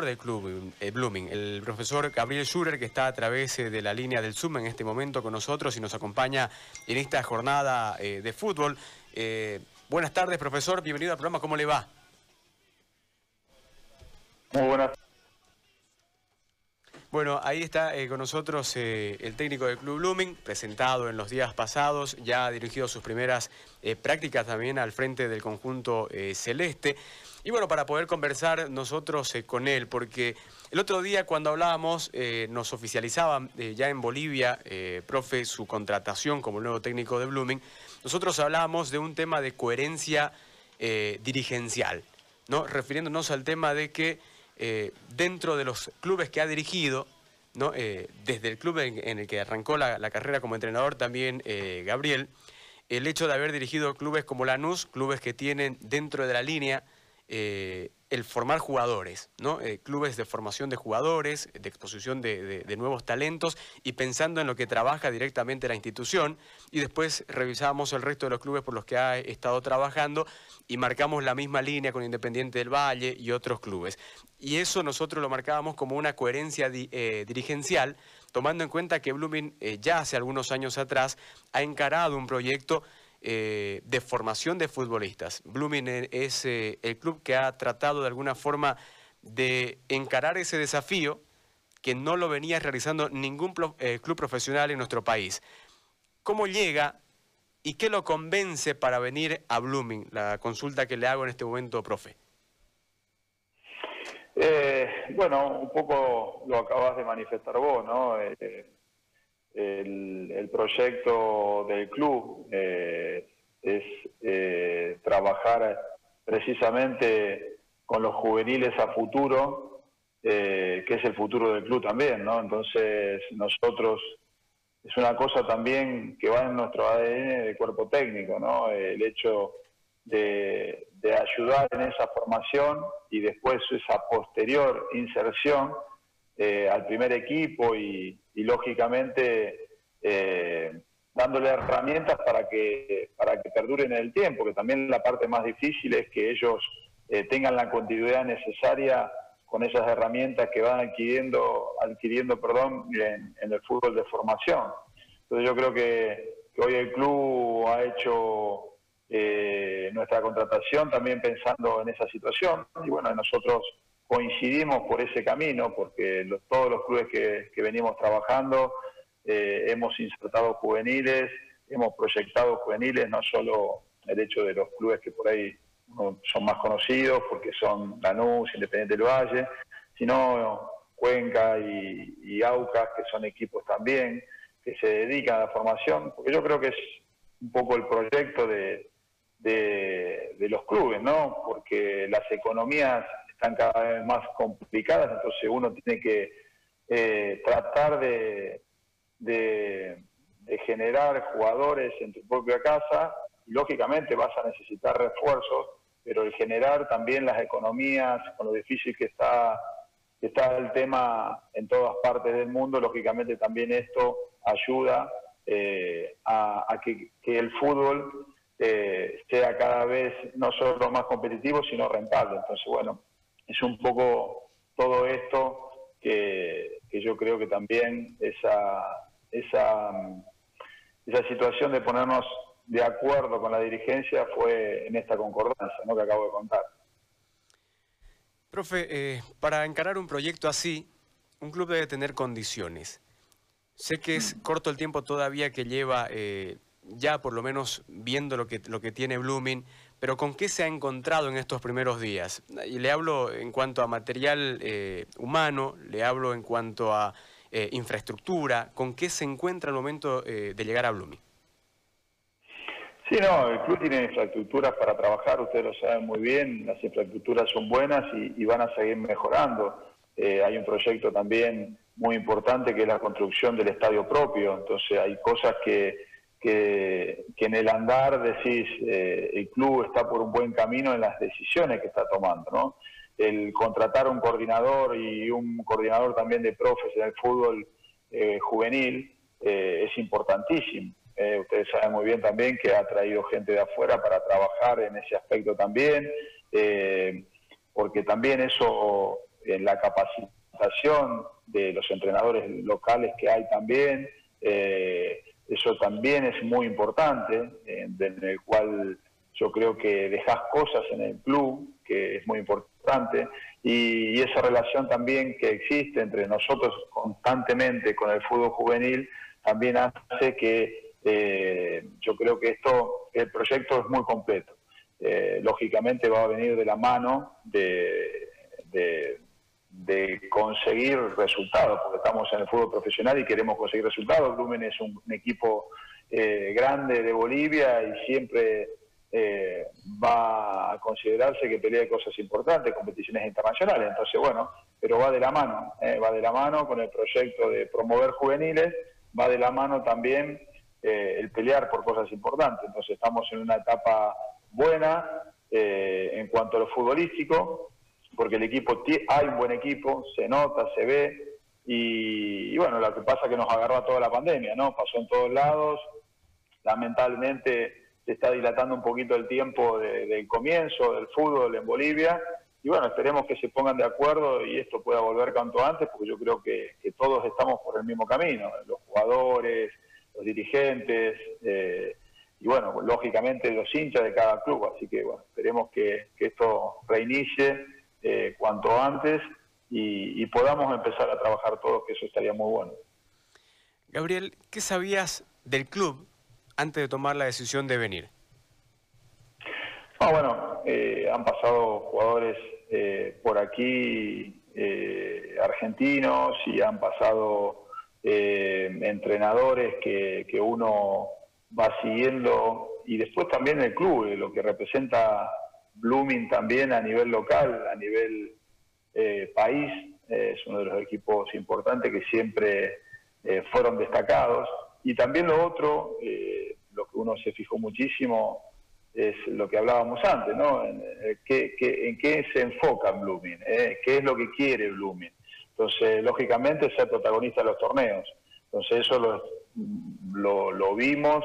entrenador del club eh, Blooming, el profesor Gabriel Schurer, que está a través eh, de la línea del Zoom en este momento con nosotros y nos acompaña en esta jornada de fútbol. buenas tardes, profesor, bienvenido al programa, ¿cómo le va? Muy buenas bueno, ahí está con nosotros el técnico del Club Blooming, presentado en los días pasados, ya ha dirigido sus primeras prácticas también al frente del conjunto celeste. Y bueno, para poder conversar nosotros eh, con él, porque el otro día cuando hablábamos eh, nos oficializaban eh, ya en Bolivia, profe, su contratación como nuevo técnico de Blooming, nosotros hablábamos de un tema de coherencia dirigencial, ¿no? refiriéndonos al tema de que dentro de los clubes que ha dirigido, ¿no? desde el club en, el que arrancó la, la, carrera como entrenador también Gabriel, el hecho de haber dirigido clubes como Lanús, clubes que tienen dentro de la línea eh, el formar jugadores, ¿no? Eh, clubes de formación de jugadores, de exposición de, nuevos talentos y pensando en lo que trabaja directamente la institución. Y después revisamos el resto de los clubes por los que ha estado trabajando y marcamos la misma línea con Independiente del Valle y otros clubes. Y eso nosotros lo marcábamos como una coherencia eh, dirigencial, tomando en cuenta que Blooming ya hace algunos años atrás ha encarado un proyecto eh, de formación de futbolistas. Blooming es eh, el club que ha tratado de alguna forma de encarar ese desafío que no lo venía realizando ningún eh, club profesional en nuestro país. ¿Cómo llega y qué lo convence para venir a Blooming? La consulta que le hago en este momento, profe. bueno, un poco lo acabas de manifestar vos, ¿no? El, proyecto del club eh, es eh, trabajar precisamente con los juveniles a futuro, eh, que es el futuro del club también, ¿no? Entonces nosotros es una cosa también que va en nuestro ADN de cuerpo técnico, ¿no? El hecho de, ayudar en esa formación y después esa posterior inserción al primer equipo y, lógicamente eh, dándole herramientas para que, para que perduren en el tiempo, que también la parte más difícil es que ellos eh, tengan la continuidad necesaria con esas herramientas que van adquiriendo, adquiriendo perdón, en, el fútbol de formación. Entonces yo creo que, hoy el club ha hecho eh, nuestra contratación también pensando en esa situación y bueno, nosotros coincidimos por ese camino, porque todos los clubes que, venimos trabajando eh, hemos insertado juveniles, hemos proyectado juveniles, no solo el hecho de los clubes que por ahí son más conocidos, porque son Lanús, Independiente del Valle, sino Cuenca y, Aucas, que son equipos también que se dedican a la formación, porque yo creo que es un poco el proyecto de, de, de los clubes, ¿no? Porque las economías están cada vez más complicadas, entonces uno tiene que eh, tratar de, de, generar jugadores en tu propia casa, lógicamente vas a necesitar refuerzos, pero el generar también las economías, con lo difícil que está, está el tema en todas partes del mundo, lógicamente también esto ayuda eh, a, que, el fútbol eh, sea cada vez no solo más competitivo, sino rentable. Entonces, bueno, es un poco todo esto que, yo creo que también esa, esa, esa situación de ponernos de acuerdo con la dirigencia fue en esta concordancia ¿no? que acabo de contar. Profe, eh, para encarar un proyecto así, un club debe tener condiciones. Sé que es corto el tiempo todavía que lleva, eh, ya por lo menos viendo lo que, lo que tiene Blooming, pero ¿con qué se ha encontrado en estos primeros días? Y le hablo en cuanto a material eh, humano, le hablo en cuanto a eh, infraestructura, ¿con qué se encuentra al momento eh, de llegar a Blooming? Sí, no, el club tiene infraestructuras para trabajar, ustedes lo saben muy bien, las infraestructuras son buenas y, van a seguir mejorando. hay un proyecto también muy importante que es la construcción del estadio propio, entonces hay cosas que que, en el andar decís, eh, el club está por un buen camino en las decisiones que está tomando, ¿no? El contratar un coordinador y un coordinador también de profes en el fútbol eh, juvenil eh, es importantísimo. ustedes saben muy bien también que ha traído gente de afuera para trabajar en ese aspecto también, porque también eso en la capacitación de los entrenadores locales que hay también. Eh, eso también es muy importante, en el cual yo creo que dejas cosas en el club, que es muy importante, y, esa relación también que existe entre nosotros constantemente con el fútbol juvenil, también hace que eh, yo creo que esto, el proyecto es muy completo. Eh, lógicamente va a venir de la mano de, de, conseguir resultados, porque estamos en el fútbol profesional y queremos conseguir resultados. Blumen es un, equipo eh, grande de Bolivia y siempre eh, va a considerarse que pelea de cosas importantes, competiciones internacionales. Entonces, bueno, pero va de la mano, va de la mano con el proyecto de promover juveniles, va de la mano también el pelear por cosas importantes. Entonces, estamos en una etapa buena eh, en cuanto a lo futbolístico, porque el equipo, hay un buen equipo, se nota, se ve, y, bueno, lo que pasa es que nos agarró toda la pandemia, ¿no? Pasó en todos lados, lamentablemente se está dilatando un poquito el tiempo del comienzo del fútbol en Bolivia, y bueno, esperemos que se pongan de acuerdo y esto pueda volver cuanto antes, porque yo creo que, todos estamos por el mismo camino, los jugadores, los dirigentes, eh, y bueno, lógicamente los hinchas de cada club, así que bueno, esperemos que, esto reinicie eh, cuanto antes y, podamos empezar a trabajar todos, que eso estaría muy bueno. Gabriel, ¿qué sabías del club antes de tomar la decisión de venir? Ah, bueno, eh, han pasado jugadores eh, por aquí argentinos y han pasado entrenadores que, que uno va siguiendo, y después también el club, eh, lo que representa Blooming también a nivel local, a nivel eh, país, eh, es uno de los equipos importantes que siempre fueron destacados. Y también lo otro, lo que uno se fijó muchísimo, es lo que hablábamos antes, ¿no? En, qué, en qué se enfoca Blooming, qué es lo que quiere Blooming. Entonces, lógicamente, ser protagonista de los torneos. Entonces, eso lo, lo, vimos,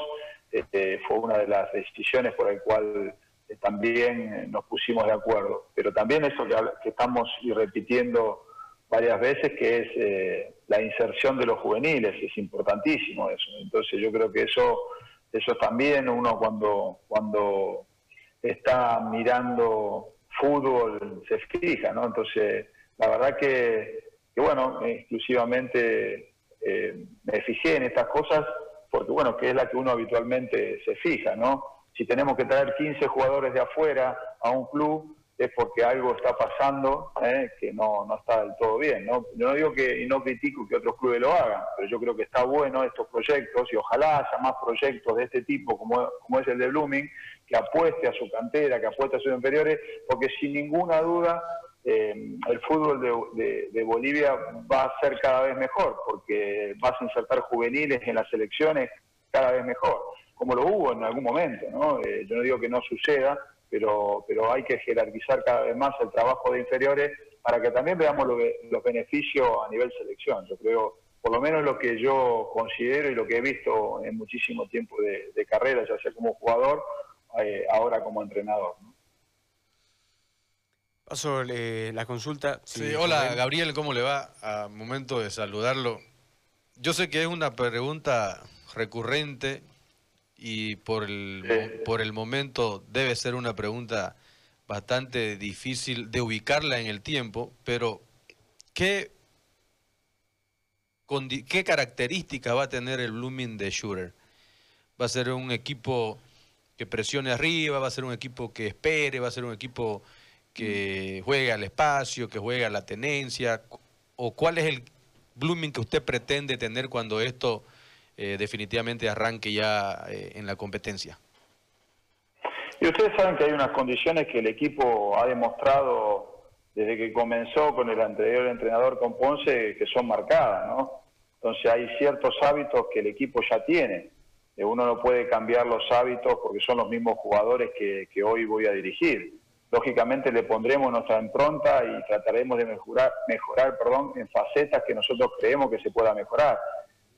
este, fue una de las decisiones por el cual eh, también nos pusimos de acuerdo. Pero también eso que, estamos y repitiendo varias veces, que es eh, la inserción de los juveniles, es importantísimo eso. Entonces yo creo que eso, eso también uno cuando, cuando está mirando fútbol se fija, ¿no? Entonces, la verdad que, que bueno, exclusivamente eh, me fijé en estas cosas porque, bueno, que es la que uno habitualmente se fija, ¿no? Si tenemos que traer 15 jugadores de afuera a un club es porque algo está pasando ¿eh? que no, no está del todo bien, ¿no? Yo no digo que, y no critico que otros clubes lo hagan, pero yo creo que está bueno estos proyectos y ojalá haya más proyectos de este tipo como, como es el de Blooming, que apueste a su cantera, que apueste a sus inferiores, porque sin ninguna duda eh, el fútbol de, Bolivia va a ser cada vez mejor, porque vas a insertar juveniles en las selecciones cada vez mejor, como lo hubo en algún momento. ¿no? Eh, yo no digo que no suceda, pero, pero hay que jerarquizar cada vez más el trabajo de inferiores para que también veamos los beneficios a nivel selección. Yo creo, por lo menos lo que yo considero y lo que he visto en muchísimo tiempo de, carrera, ya sea como jugador, eh, ahora como entrenador. Paso la consulta. Sí, hola Gabriel, ¿cómo le va? A momento de saludarlo. Yo sé que es una pregunta recurrente y por el, por el momento debe ser una pregunta bastante difícil de ubicarla en el tiempo, pero ¿qué, qué característica va a tener el Blooming de Shooter? ¿Va a ser un equipo que presione arriba? ¿Va a ser un equipo que espere? ¿Va a ser un equipo que juegue al espacio, que juegue a la tenencia? ¿O cuál es el blooming que usted pretende tener cuando esto eh, definitivamente arranque ya eh, en la competencia? Y ustedes saben que hay unas condiciones que el equipo ha demostrado desde que comenzó con el anterior entrenador con Ponce que son marcadas, ¿no? Entonces hay ciertos hábitos que el equipo ya tiene. Eh, uno no puede cambiar los hábitos porque son los mismos jugadores que, que hoy voy a dirigir lógicamente le pondremos nuestra impronta y trataremos de mejorar, mejorar perdón, en facetas que nosotros creemos que se pueda mejorar.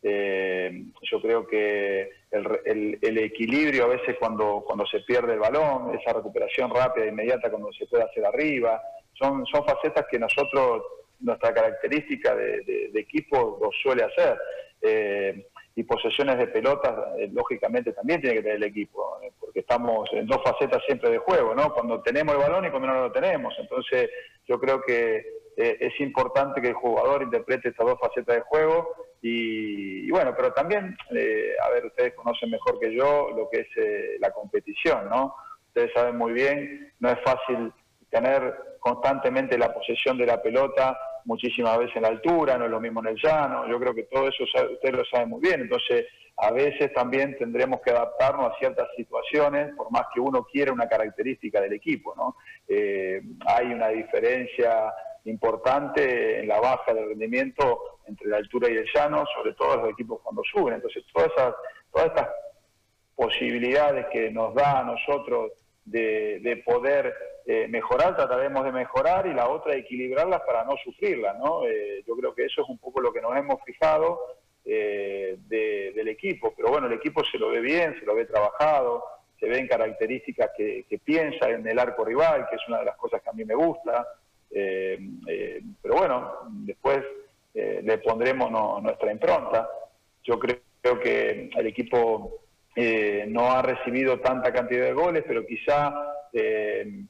Eh, yo creo que el, equilibrio a veces cuando, cuando se pierde el balón, esa recuperación rápida e inmediata cuando se puede hacer arriba, son, son facetas que nosotros, nuestra característica de, equipo lo suele hacer. Eh, y posesiones de pelotas, eh, lógicamente también tiene que tener el equipo, eh, porque estamos en dos facetas siempre de juego, ¿no? Cuando tenemos el balón y cuando no lo tenemos. Entonces, yo creo que es importante que el jugador interprete estas dos facetas de juego y, bueno, pero también, a ver, ustedes conocen mejor que yo lo que es la competición, ¿no? Ustedes saben muy bien, no es fácil tener constantemente la posesión de la pelota muchísimas veces en la altura, no es lo mismo en el llano, yo creo que todo eso ustedes lo saben muy bien, entonces a veces también tendremos que adaptarnos a ciertas situaciones, por más que uno quiera una característica del equipo, ¿no? Eh, hay una diferencia importante en la baja del rendimiento entre la altura y el llano, sobre todo los equipos cuando suben, entonces todas esas, todas estas posibilidades que nos da a nosotros de, poder eh, mejorar, trataremos de mejorar y la otra equilibrarlas para no sufrirlas, ¿no? Eh, yo creo que eso es un poco lo que nos hemos fijado eh, del equipo, pero bueno, el equipo se lo ve bien, se lo ve trabajado, se ven características que, piensa en el arco rival, que es una de las cosas que a mí me gusta, pero bueno, después le pondremos nuestra impronta. Yo creo que el equipo eh, no ha recibido tanta cantidad de goles, pero quizá eh,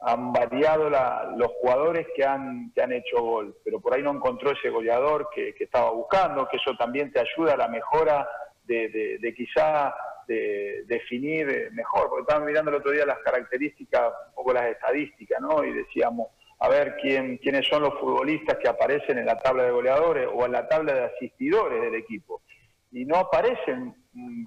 han variado los jugadores que han, que han hecho gol, pero por ahí no encontró ese goleador que, estaba buscando, que eso también te ayuda a la mejora de, de, quizá de definir mejor, porque estábamos mirando el otro día las características, un poco las estadísticas, ¿no? Y decíamos, a ver quién, quiénes son los futbolistas que aparecen en la tabla de goleadores o en la tabla de asistidores del equipo. Y no aparecen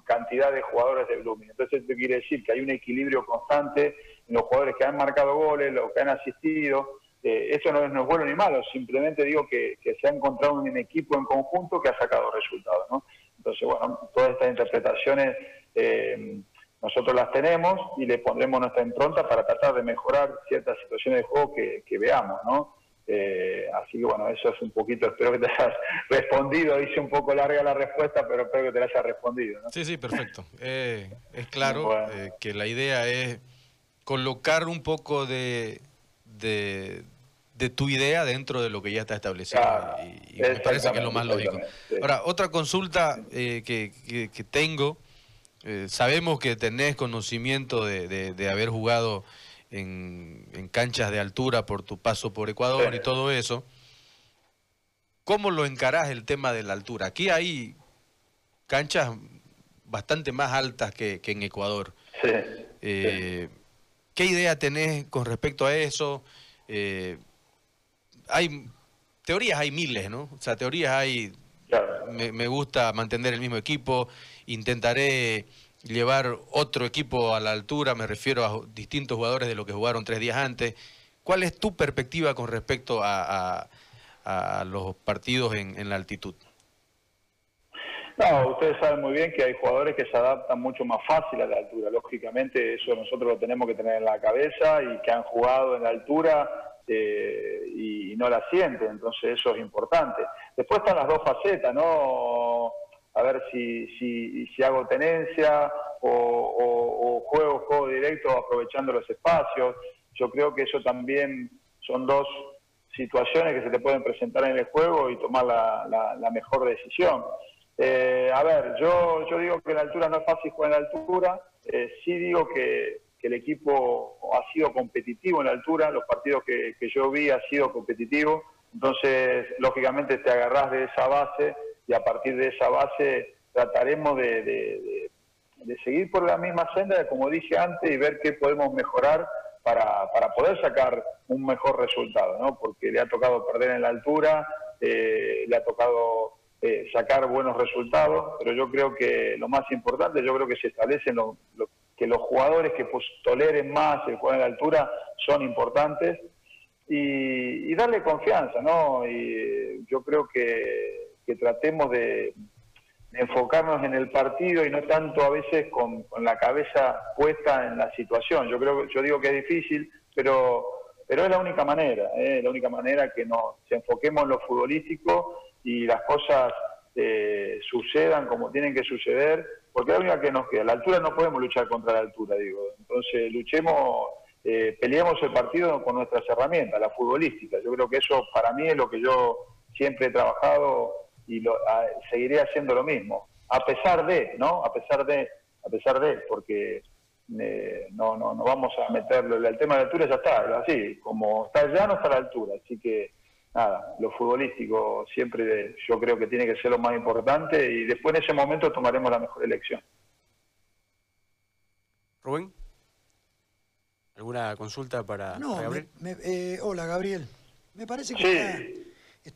cantidad de jugadores de Blooming. Entonces esto quiere decir que hay un equilibrio constante en los jugadores que han marcado goles, los que han asistido. Eh, eso no es, no bueno ni malo, simplemente digo que, se ha encontrado un equipo en conjunto que ha sacado resultados. ¿no? Entonces, bueno, todas estas interpretaciones eh, nosotros las tenemos y le pondremos nuestra impronta para tratar de mejorar ciertas situaciones de juego que, que veamos, ¿no? Eh, así que bueno, eso es un poquito, espero que te hayas respondido, hice un poco larga la respuesta, pero espero que te la hayas respondido. Sí, sí, perfecto. Eh, es claro eh, que la idea es colocar un poco de, de, tu idea dentro de lo que ya está establecido. y, me parece que es lo más lógico. Ahora, otra consulta que, que, tengo, sabemos que tenés conocimiento de, de haber jugado en, canchas de altura por tu paso por Ecuador y todo eso. ¿Cómo lo encarás el tema de la altura? Aquí hay canchas bastante más altas que, en Ecuador. Eh, ¿Qué idea tenés con respecto a eso? Eh, hay teorías hay miles, ¿no? O sea, teorías hay. Me, me, gusta mantener el mismo equipo. Intentaré llevar otro equipo a la altura, me refiero a distintos jugadores de lo que jugaron tres días antes. ¿Cuál es tu perspectiva con respecto a, los partidos en, la altitud? No, ustedes saben muy bien que hay jugadores que se adaptan mucho más fácil a la altura. Lógicamente eso nosotros lo tenemos que tener en la cabeza y que han jugado en la altura eh, y, no la sienten. Entonces eso es importante. Después están las dos facetas, ¿no? A ver si, si, hago tenencia o, juego, juego directo aprovechando los espacios. Yo creo que eso también son dos situaciones que se te pueden presentar en el juego y tomar la, la, mejor decisión. Eh, a ver, yo, yo digo que la altura no es fácil jugar en la altura, eh, sí digo que, que, el equipo ha sido competitivo en la altura, los partidos que, que yo vi ha sido competitivo, entonces lógicamente te agarrás de esa base y a partir de esa base trataremos de, seguir por la misma senda, como dije antes, y ver qué podemos mejorar para, poder sacar un mejor resultado, ¿no? porque le ha tocado perder en la altura, eh, le ha tocado eh, sacar buenos resultados, pero yo creo que lo más importante, yo creo que se establecen que los jugadores que pues, toleren más el juego en la altura son importantes y, y darle confianza, ¿no? Y yo creo que que tratemos de, enfocarnos en el partido y no tanto a veces con, la cabeza puesta en la situación. Yo creo yo digo que es difícil, pero pero es la única manera, ¿eh? la única manera que nos enfoquemos en lo futbolístico y las cosas eh, sucedan como tienen que suceder, porque es la única que nos queda. La altura no podemos luchar contra la altura, digo. Entonces luchemos eh, peleemos el partido con nuestras herramientas, la futbolística. Yo creo que eso para mí es lo que yo siempre he trabajado y lo, seguiré haciendo lo mismo, a pesar de, ¿no? A pesar de, a pesar de, porque eh, no, no, no vamos a meterlo. El tema de altura ya está, así, como está allá no está a la altura, así que nada, lo futbolístico siempre yo creo que tiene que ser lo más importante y después en ese momento tomaremos la mejor elección. Rubén. ¿Alguna consulta para, no, Gabriel? Eh, hola, Gabriel. Me parece que está,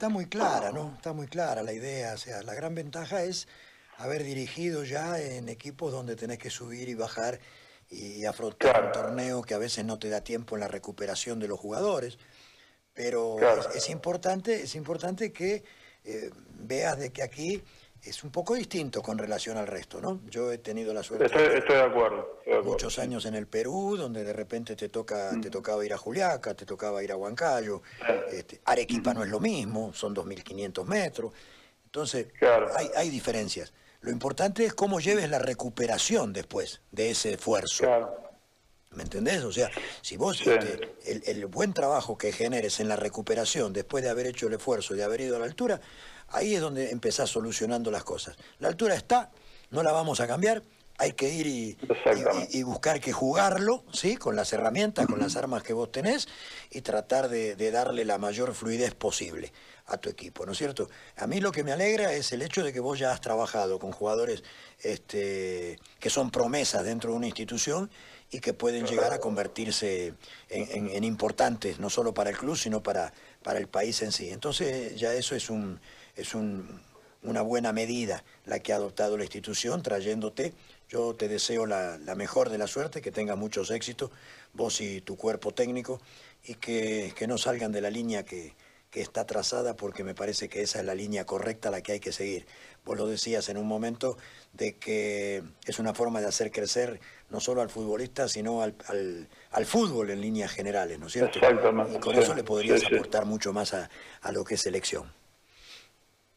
muy clara, ¿no? Está muy clara la idea. O sea, la gran ventaja es haber dirigido ya en equipos donde tenés que subir y bajar y afrontar un torneo que a veces no te da tiempo en la recuperación de los jugadores. Pero es, importante, es importante que eh, veas de que aquí es un poco distinto con relación al resto, ¿no? Yo he tenido la suerte. Estoy, de, acuerdo, Muchos años en el Perú, donde de repente te toca, te mm. tocaba ir a Juliaca, te tocaba ir a Huancayo. Este, Arequipa no es lo mismo, son 2.500 metros. Entonces, hay, hay diferencias. Lo importante es cómo lleves la recuperación después de ese esfuerzo. ¿Me entendés? O sea, si vos este, el, el, buen trabajo que generes en la recuperación después de haber hecho el esfuerzo, de haber ido a la altura, Ahí es donde empezás solucionando las cosas. La altura está, no la vamos a cambiar, hay que ir y, buscar que jugarlo, ¿sí? Con las herramientas, con las armas que vos tenés y tratar de, darle la mayor fluidez posible a tu equipo, ¿no es cierto? A mí lo que me alegra es el hecho de que vos ya has trabajado con jugadores este, que son promesas dentro de una institución y que pueden llegar a convertirse en, importantes, no solo para el club, sino para, para el país en sí. Entonces ya eso es un es una buena medida la que ha adoptado la institución trayéndote. Yo te deseo la, mejor de la suerte, que tengas muchos éxitos, vos y tu cuerpo técnico, y que, no salgan de la línea que, está trazada, porque me parece que esa es la línea correcta la que hay que seguir. Vos lo decías en un momento de que es una forma de hacer crecer no solo al futbolista, sino al, fútbol en líneas generales, ¿no es cierto? Y con eso le podrías aportar mucho más a, a lo que es selección.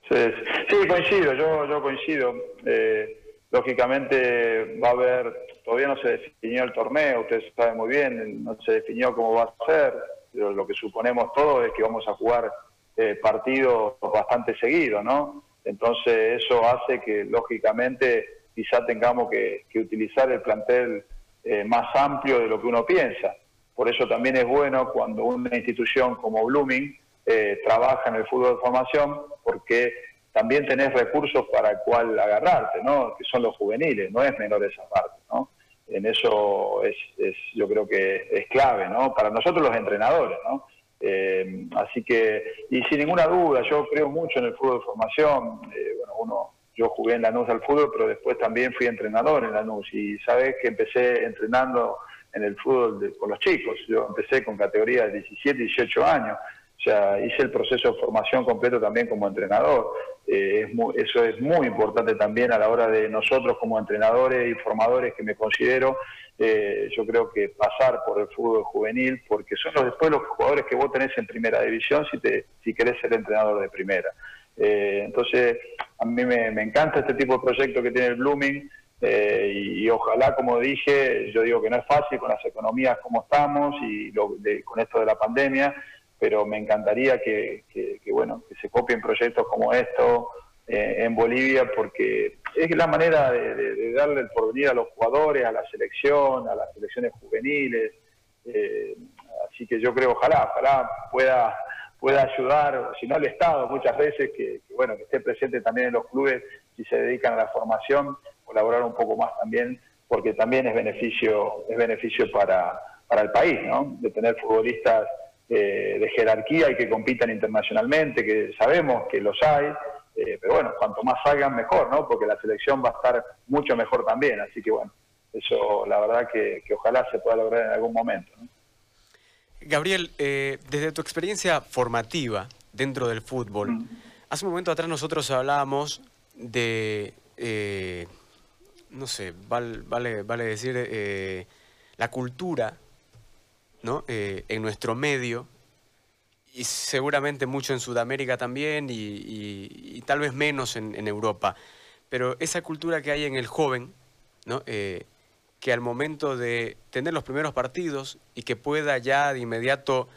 Sí, coincido, yo, yo coincido. Eh, lógicamente va a haber, todavía no se definió el torneo, ustedes saben muy bien, no se definió cómo va a ser, pero lo que suponemos todos es que vamos a jugar eh, partidos bastante seguidos, ¿no? Entonces eso hace que lógicamente quizá tengamos que, utilizar el plantel eh, más amplio de lo que uno piensa. Por eso también es bueno cuando una institución como Blooming eh, trabaja en el fútbol de formación, porque también tenés recursos para el cual agarrarte, ¿no? que son los juveniles, no es menor esa parte. ¿no? En eso es, yo creo que es clave, ¿no? para nosotros los entrenadores. ¿no? Eh, así que, y sin ninguna duda, yo creo mucho en el fútbol de formación. Eh, bueno, uno, yo jugué en la NUS al fútbol, pero después también fui entrenador en la NUS y sabes que empecé entrenando en el fútbol con los chicos. Yo empecé con categorías de 17, 18 años sea, hice el proceso de formación completo también como entrenador. Eh, eso es muy importante también a la hora de nosotros como entrenadores y formadores que me considero, eh, yo creo que pasar por el fútbol juvenil, porque son los, después los jugadores que vos tenés en primera división si, te, si querés ser entrenador de primera. Eh, entonces, a mí me, encanta este tipo de proyecto que tiene el Blooming. y, ojalá, como dije, yo digo que no es fácil con las economías como estamos y con esto de la pandemia, pero me encantaría que, bueno, que se copien proyectos como esto eh, en Bolivia, porque es la manera de, darle el porvenir a los jugadores, a la selección, a las selecciones juveniles. Eh, así que yo creo, ojalá, ojalá pueda pueda ayudar, si no el Estado muchas veces, que, bueno que esté presente también en los clubes si se dedican a la formación, colaborar un poco más también, porque también es beneficio es beneficio para, para el país, ¿no? De tener futbolistas eh, de jerarquía y que compitan internacionalmente, que sabemos que los hay, eh, pero bueno, cuanto más salgan mejor, ¿no? Porque la selección va a estar mucho mejor también, así que bueno, eso la verdad que, ojalá se pueda lograr en algún momento. Gabriel, eh, desde tu experiencia formativa dentro del fútbol, mm. hace un momento atrás nosotros hablábamos de, no sé, vale, vale, vale decir, la cultura ¿no? Eh, en nuestro medio, y seguramente mucho en Sudamérica también, y, tal vez menos en, Europa. Pero esa cultura que hay en el joven, ¿no? Eh, que al momento de tener los primeros partidos y que pueda ya de inmediato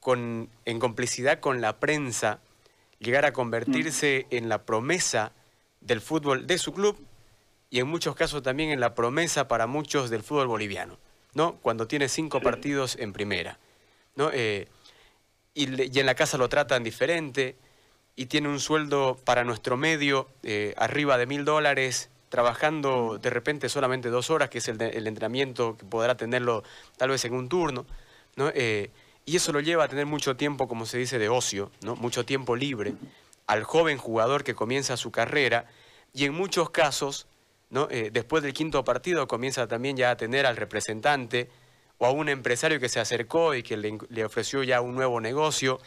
con, en complicidad con la prensa llegar a convertirse mm. en la promesa del fútbol de su club y en muchos casos también en la promesa para muchos del fútbol boliviano, ¿no? Cuando tiene cinco partidos en primera, ¿no? Eh, y, en la casa lo tratan diferente y tiene un sueldo para nuestro medio eh, arriba de mil dólares, trabajando de repente solamente dos horas, que es el, entrenamiento que podrá tenerlo tal vez en un turno, ¿no? Eh, y eso lo lleva a tener mucho tiempo, como se dice, de ocio, ¿no? mucho tiempo libre, al joven jugador que comienza su carrera y en muchos casos, ¿no? Eh, después del quinto partido comienza también ya a tener al representante o a un empresario que se acercó y que le, ofreció ya un nuevo negocio,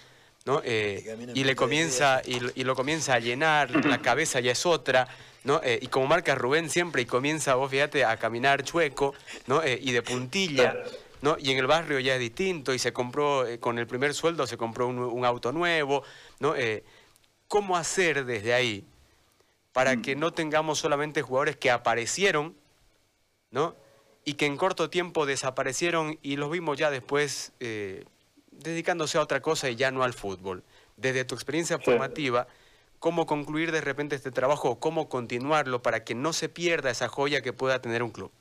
¿no? Eh, y le comienza y, lo comienza a llenar, la cabeza ya es otra, ¿no? Eh, y como marca Rubén siempre y comienza, vos fíjate, a caminar chueco, ¿no? y de puntilla. ¿no? Y en el barrio ya es distinto y se compró, con el primer sueldo se compró un, auto nuevo, ¿no? ¿Cómo hacer desde ahí para que no tengamos solamente jugadores que aparecieron, ¿no? Y que en corto tiempo desaparecieron y los vimos ya después eh, dedicándose a otra cosa y ya no al fútbol. Desde tu experiencia formativa, ¿cómo concluir de repente este trabajo o cómo continuarlo para que no se pierda esa joya que pueda tener un club?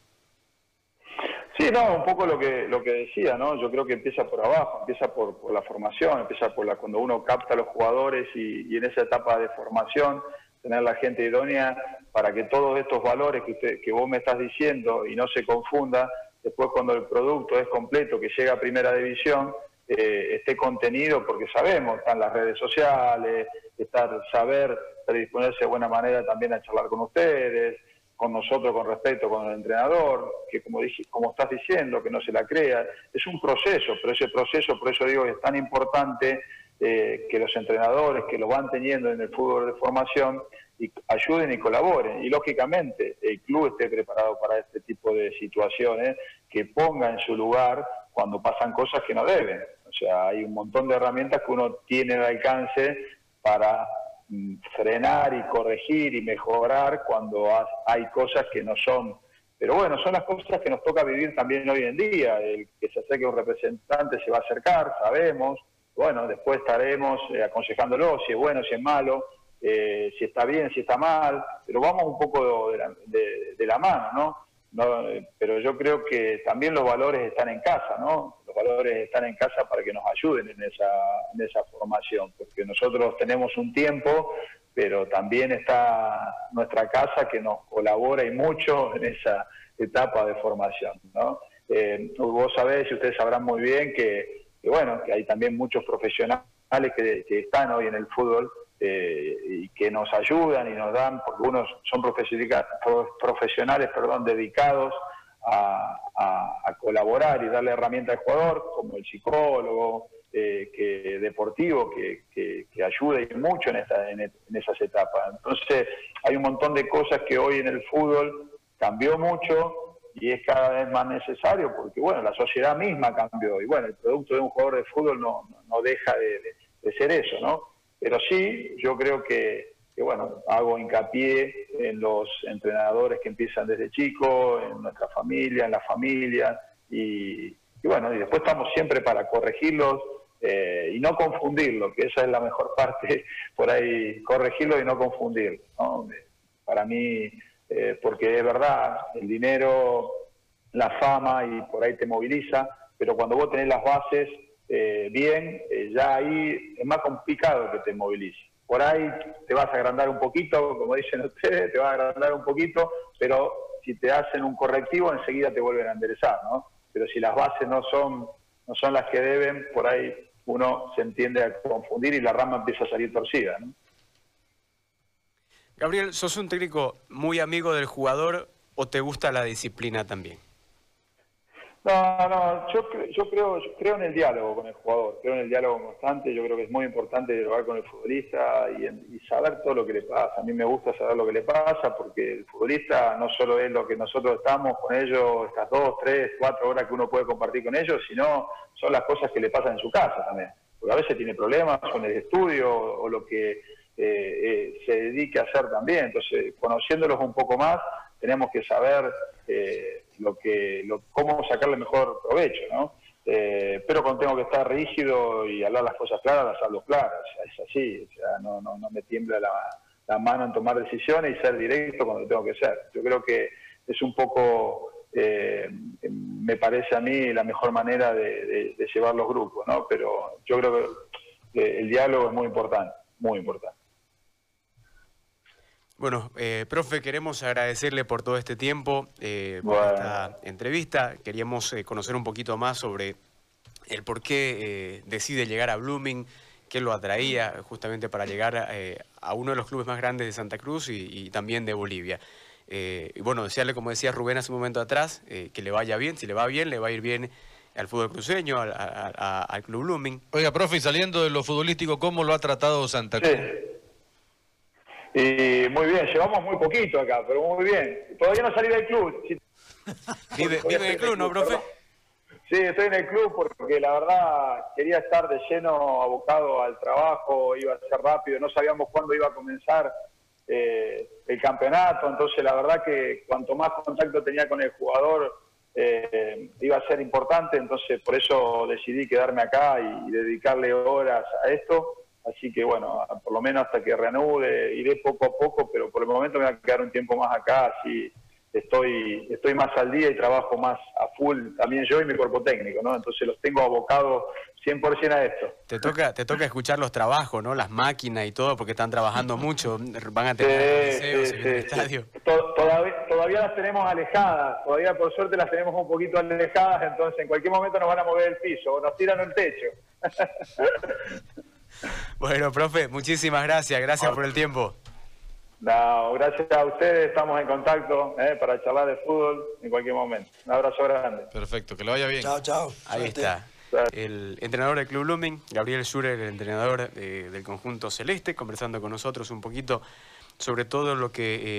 Sí, no, un poco lo que lo que decía, ¿no? Yo creo que empieza por abajo, empieza por, la formación, empieza por la cuando uno capta a los jugadores y, y en esa etapa de formación tener la gente idónea para que todos estos valores que, que vos me estás diciendo y no se confunda, después cuando el producto es completo, que llega a primera división, eh, esté contenido, porque sabemos, están las redes sociales, estar, saber predisponerse de buena manera también a charlar con ustedes, con nosotros con respeto con el entrenador, que como, dije, como estás diciendo, que no se la crea, es un proceso, pero ese proceso, por eso digo es tan importante eh, que los entrenadores que lo van teniendo en el fútbol de formación y ayuden y colaboren. Y lógicamente el club esté preparado para este tipo de situaciones, que ponga en su lugar cuando pasan cosas que no deben. O sea, hay un montón de herramientas que uno tiene al alcance para mm, frenar y corregir y mejorar cuando hay cosas que no son. Pero bueno, son las cosas que nos toca vivir también hoy en día. El que se acerque un representante se va a acercar, sabemos, bueno, después estaremos eh, aconsejándolo si es bueno, si es malo, eh, si está bien, si está mal, pero vamos un poco de la, mano, ¿no? Eh, pero yo creo que también los valores están en casa, ¿no? Los valores están en casa para que nos ayuden en esa, en esa formación, porque nosotros tenemos un tiempo, pero también está nuestra casa que nos colabora y mucho en esa etapa de formación, ¿no? vos sabés y ustedes sabrán muy bien que que bueno, que hay también muchos profesionales que, están hoy en el fútbol eh, y que nos ayudan y nos dan, porque unos son profesionales perdón, dedicados a, colaborar y darle herramientas al jugador, como el psicólogo, eh, que deportivo, que, que, que ayuda y mucho en, esta, en esas etapas. Entonces, hay un montón de cosas que hoy en el fútbol cambió mucho, y es cada vez más necesario porque, bueno, la sociedad misma cambió y, bueno, el producto de un jugador de fútbol no, no deja de, ser eso, ¿no? Pero sí, yo creo que, bueno, hago hincapié en los entrenadores que empiezan desde chicos, en nuestra familia, en la familia, y, bueno, y después estamos siempre para corregirlos eh, y no confundirlos, que esa es la mejor parte, por ahí, corregirlos y no confundirlos, ¿no? Para mí eh, porque es verdad, el dinero, la fama y por ahí te moviliza, pero cuando vos tenés las bases eh, bien, eh, ya ahí es más complicado que te movilice. Por ahí te vas a agrandar un poquito, como dicen ustedes, te vas a agrandar un poquito, pero si te hacen un correctivo enseguida te vuelven a enderezar, ¿no? Pero si las bases no son, no son las que deben, por ahí uno se entiende a confundir y la rama empieza a salir torcida, ¿no? Gabriel, ¿sos un técnico muy amigo del jugador o te gusta la disciplina también? No, no, yo, yo creo, creo en el diálogo con el jugador, creo en el diálogo constante, yo creo que es muy importante dialogar con el futbolista y, saber todo lo que le pasa. A mí me gusta saber lo que le pasa porque el futbolista no solo es lo que nosotros estamos con ellos, estas dos, tres, cuatro horas que uno puede compartir con ellos, sino son las cosas que le pasan en su casa también. Porque a veces tiene problemas con el estudio o lo que eh, eh, se dedique a hacer también. Entonces, conociéndolos un poco más, tenemos que saber eh, lo que, lo, cómo sacarle mejor provecho, ¿no? Eh, pero cuando tengo que estar rígido y hablar las cosas claras, las hablo claras, es así, o sea, no, no, no me tiembla la, mano en tomar decisiones y ser directo cuando tengo que ser. Yo creo que es un poco, eh, me parece a mí la mejor manera de, de, llevar los grupos, ¿no? Pero yo creo que el diálogo es muy importante, muy importante. Bueno, eh, profe, queremos agradecerle por todo este tiempo, eh, por esta entrevista. Queríamos eh, conocer un poquito más sobre el por qué decide llegar a Blooming, qué lo atraía justamente para llegar a uno de los clubes más grandes de Santa Cruz y, también de Bolivia. y bueno, desearle, como decía Rubén hace un momento atrás, que le vaya bien. Si le va bien, le va a ir bien al fútbol cruceño, al, Club Blooming. Oiga, profe, saliendo de lo futbolístico, ¿cómo lo ha tratado Santa Cruz? Y muy bien, llevamos muy poquito acá, pero muy bien. Todavía no salí del club. ¿Vive, en el club, no, profe? Sí, estoy en el club porque la verdad quería estar de lleno abocado al trabajo, iba a ser rápido, no sabíamos cuándo iba a comenzar eh, el campeonato, entonces la verdad que cuanto más contacto tenía con el jugador eh, iba a ser importante, entonces por eso decidí quedarme acá y dedicarle horas a esto Así que bueno, por lo menos hasta que reanude, iré poco a poco, pero por el momento me voy a quedar un tiempo más acá, así estoy, estoy más al día y trabajo más a full, también yo y mi cuerpo técnico, ¿no? Entonces los tengo abocados 100% a esto. Te toca, te toca escuchar los trabajos, ¿no? Las máquinas y todo, porque están trabajando mucho, van a tener deseos en el estadio. Todavía, todavía las tenemos alejadas, todavía por suerte las tenemos un poquito alejadas, entonces en cualquier momento nos van a mover el piso o nos tiran el techo. Bueno, profe, muchísimas gracias. Gracias por el tiempo. No, gracias a ustedes. Estamos en contacto eh, para charlar de fútbol en cualquier momento. Un abrazo grande. Perfecto, que lo vaya bien. Chao, chao. Ahí está. El entrenador del Club Blooming, Gabriel Schurer, el entrenador eh, del conjunto celeste, conversando con nosotros un poquito sobre todo lo que... Eh,